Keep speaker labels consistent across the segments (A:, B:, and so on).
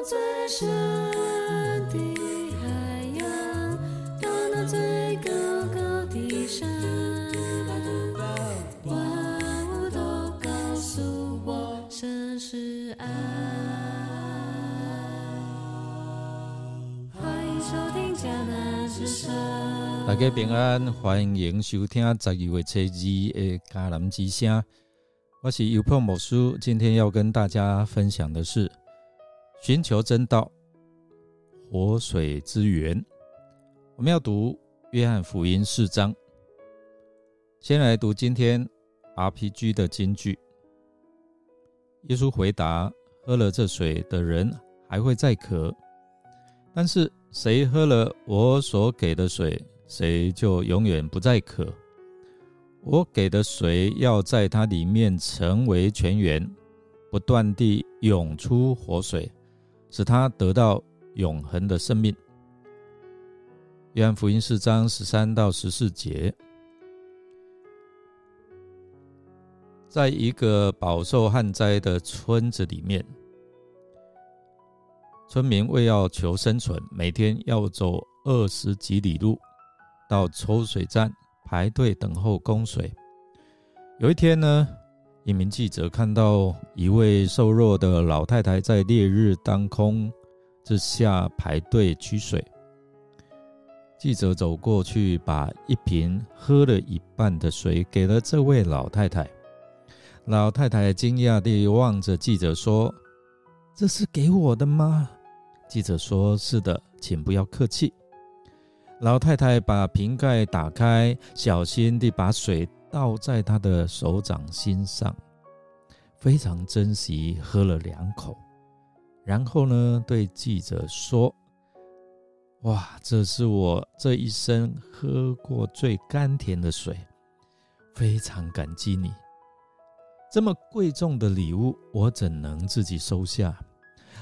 A: 大家平安，欢迎收听十二月初二的迦南之声。我是尤破牧师，今天要跟大家分享的是寻求真道，活水之源。我们要读约翰福音四章，先来读今天 RPG 的金句。耶稣回答：“喝了这水的人还会再渴，但是谁喝了我所给的水，谁就永远不再渴。我给的水要在它里面成为泉源，不断地涌出活水，使他得到永恒的生命。约翰福音四章十三到十四节，在一个饱受旱灾的村子里面，村民为要求生存，每天要走二十几里路到抽水站排队等候供水。有一天呢，一名记者看到一位瘦弱的老太太在烈日当空之下排队取水。记者走过去，把一瓶喝了一半的水给了这位老太太。老太太惊讶地望着记者说：“这是给我的吗？”记者说：“是的，请不要客气。”老太太把瓶盖打开，小心地把水倒在他的手掌心上，非常珍惜，喝了两口。然后呢，对记者说：“哇，这是我这一生喝过最甘甜的水，非常感激你。这么贵重的礼物，我怎能自己收下？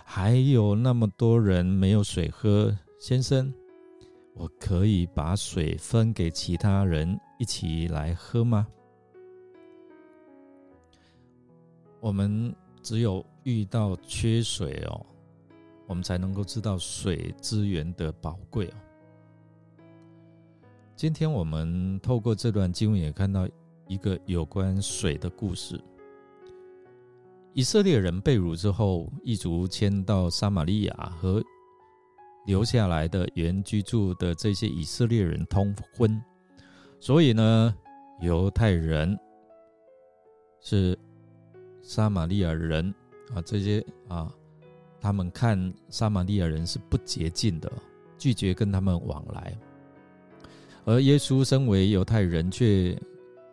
A: 还有那么多人没有水喝，先生。”我可以把水分给其他人一起来喝吗？我们只有遇到缺水哦，我们才能够知道水资源的宝贵哦。今天我们透过这段经文也看到一个有关水的故事。以色列人被掳之后，一族迁到撒玛利亚和。留下来的原居住的这些以色列人通婚，所以呢，犹太人是撒玛利亚人啊，这些啊，他们看撒玛利亚人是不洁净的，拒绝跟他们往来。而耶稣身为犹太人，却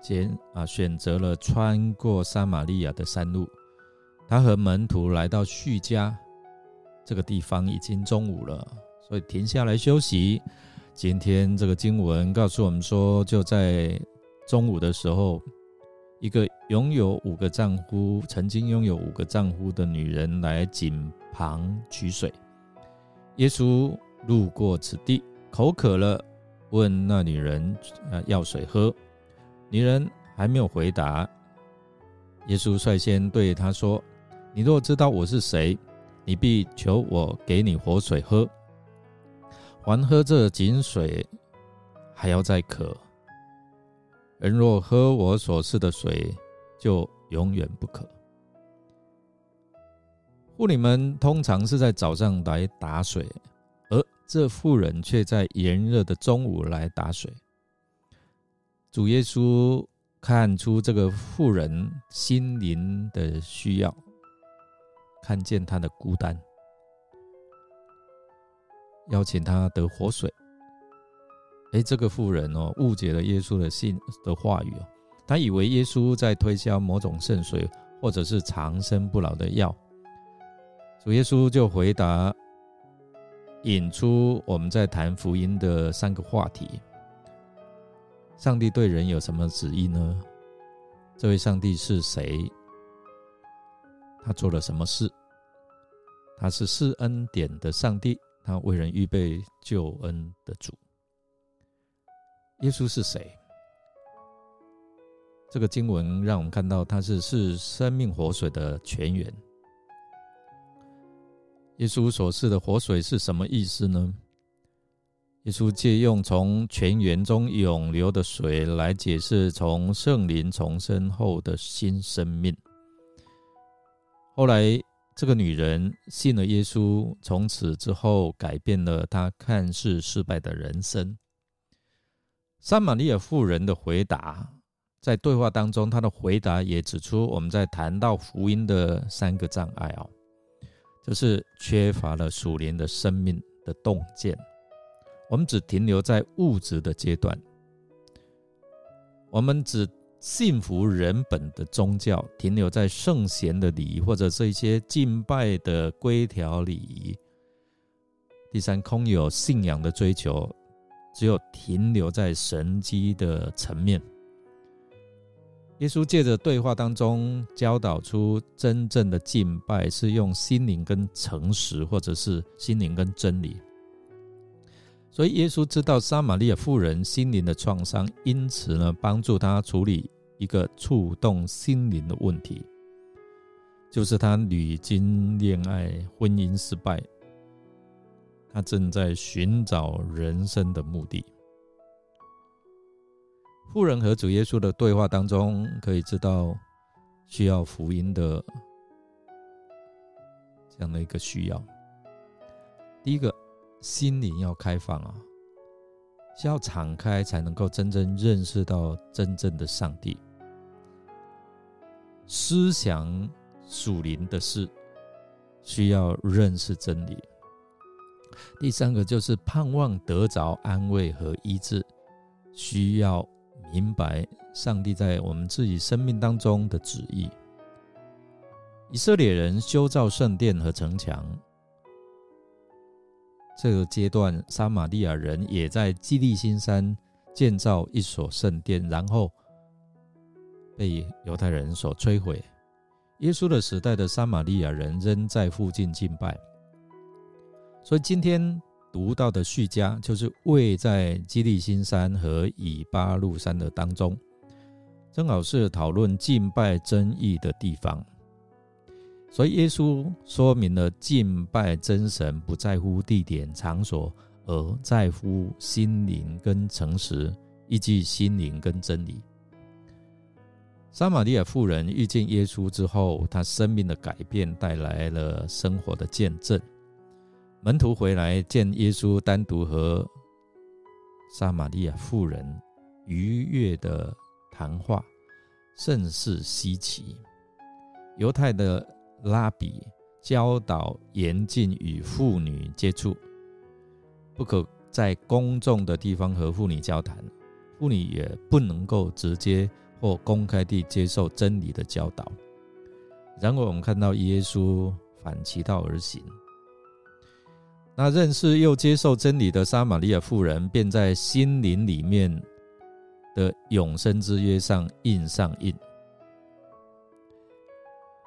A: 选啊选择了穿过撒玛利亚的山路。他和门徒来到叙家这个地方，已经中午了。所以停下来休息。今天这个经文告诉我们说，就在中午的时候，一个拥有五个丈夫、曾经拥有五个丈夫的女人来井旁取水。耶稣路过此地，口渴了，问那女人呃要水喝。女人还没有回答，耶稣率先对她说：“你若知道我是谁，你必求我给你活水喝。”还喝这井水，还要再渴。人若喝我所赐的水，就永远不渴。妇女们通常是在早上来打水，而这妇人却在炎热的中午来打水。主耶稣看出这个妇人心灵的需要，看见她的孤单。邀请他得活水。哎，这个妇人哦，误解了耶稣的信的话语哦，他以为耶稣在推销某种圣水，或者是长生不老的药。主耶稣就回答，引出我们在谈福音的三个话题：上帝对人有什么旨意呢？这位上帝是谁？他做了什么事？他是施恩典的上帝。他为人预备救恩的主，耶稣是谁？这个经文让我们看到他是是生命活水的泉源。耶稣所示的活水是什么意思呢？耶稣借用从泉源中涌流的水来解释从圣灵重生后的新生命。后来，这个女人信了耶稣，从此之后改变了她看似失败的人生。撒玛利亚妇人的回答，在对话当中，她的回答也指出我们在谈到福音的三个障碍哦，就是缺乏了属灵的生命的洞见。我们只停留在物质的阶段，我们只信服人本的宗教，停留在圣贤的礼仪或者是一些敬拜的规条礼仪。第三，空有信仰的追求，只有停留在神机的层面。耶稣借着对话当中教导出，真正的敬拜是用心灵跟诚实，或者是心灵跟真理。所以耶稣知道撒玛利亚妇人心灵的创伤，因此呢，帮助她处理一个触动心灵的问题，就是他屡经恋爱、婚姻失败，他正在寻找人生的目的。富人和主耶稣的对话当中，可以知道需要福音的这样的一个需要。第一个。心灵要开放啊，需要敞开，才能够真正认识到真正的上帝。思想属灵的事，需要认识真理。第三个就是盼望得着安慰和医治，需要明白上帝在我们自己生命当中的旨意。以色列人修造圣殿和城墙。这个阶段，撒玛利亚人也在基利新山建造一所圣殿，然后被犹太人所摧毁。耶稣的时代的撒玛利亚人仍在附近敬拜，所以今天读到的叙家就是位在基利新山和以巴路山的当中，正好是讨论敬拜争议的地方。所以，耶稣说明了敬拜真神不在乎地点场所，而在乎心灵跟诚实，以及心灵跟真理。撒玛利亚妇人遇见耶稣之后，她生命的改变带来了生活的见证。门徒回来见耶稣单独和撒玛利亚妇人愉悦的谈话，甚是稀奇。犹太的。拉比教导严禁与妇女接触，不可在公众的地方和妇女交谈，妇女也不能够直接或公开地接受真理的教导。然而，我们看到耶稣反其道而行，那认识又接受真理的撒玛利亚妇人，便在心灵里面的永生之约上印上印。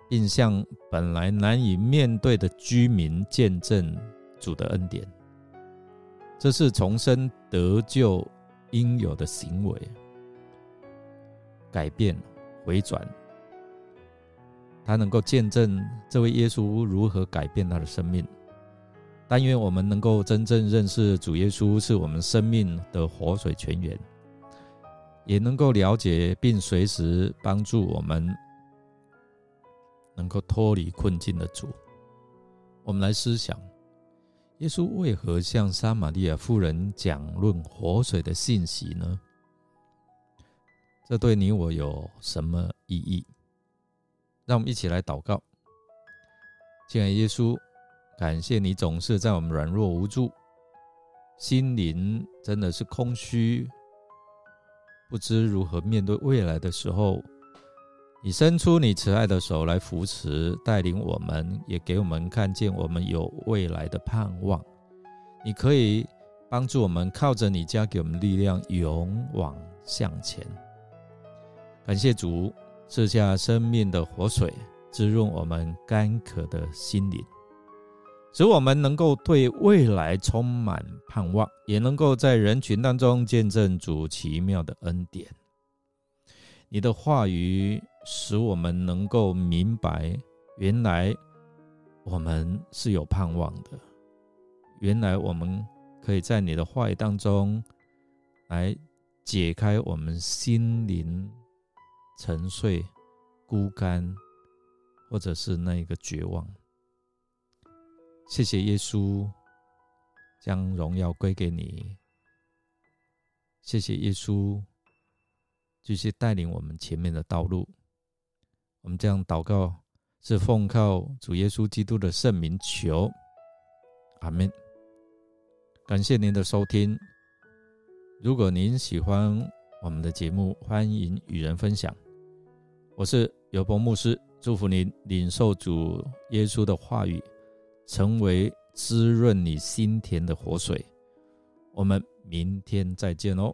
A: 并向本来难以面对的居民见证主的恩典，这是重生得救应有的行为。改变、回转，他能够见证这位耶稣如何改变他的生命。但愿我们能够真正认识主耶稣是我们生命的活水泉源，也能够了解并随时帮助我们。能够脱离困境的主，我们来思想：耶稣为何向撒玛利亚妇人讲论活水的信息呢？这对你我有什么意义？让我们一起来祷告。亲爱耶稣，感谢你总是在我们软弱无助、心灵真的是空虚、不知如何面对未来的时候。你伸出你慈爱的手来扶持、带领我们，也给我们看见我们有未来的盼望。你可以帮助我们，靠着你加给我们力量，勇往向前。感谢主赐下生命的活水，滋润我们干渴的心灵，使我们能够对未来充满盼望，也能够在人群当中见证主奇妙的恩典。你的话语。使我们能够明白，原来我们是有盼望的。原来我们可以在你的话语当中来解开我们心灵沉睡、孤单，或者是那一个绝望。谢谢耶稣，将荣耀归给你。谢谢耶稣，继续带领我们前面的道路。我们这样祷告，是奉靠主耶稣基督的圣名求，阿门。感谢您的收听。如果您喜欢我们的节目，欢迎与人分享。我是尤伯牧师，祝福您领受主耶稣的话语，成为滋润你心田的活水。我们明天再见哦。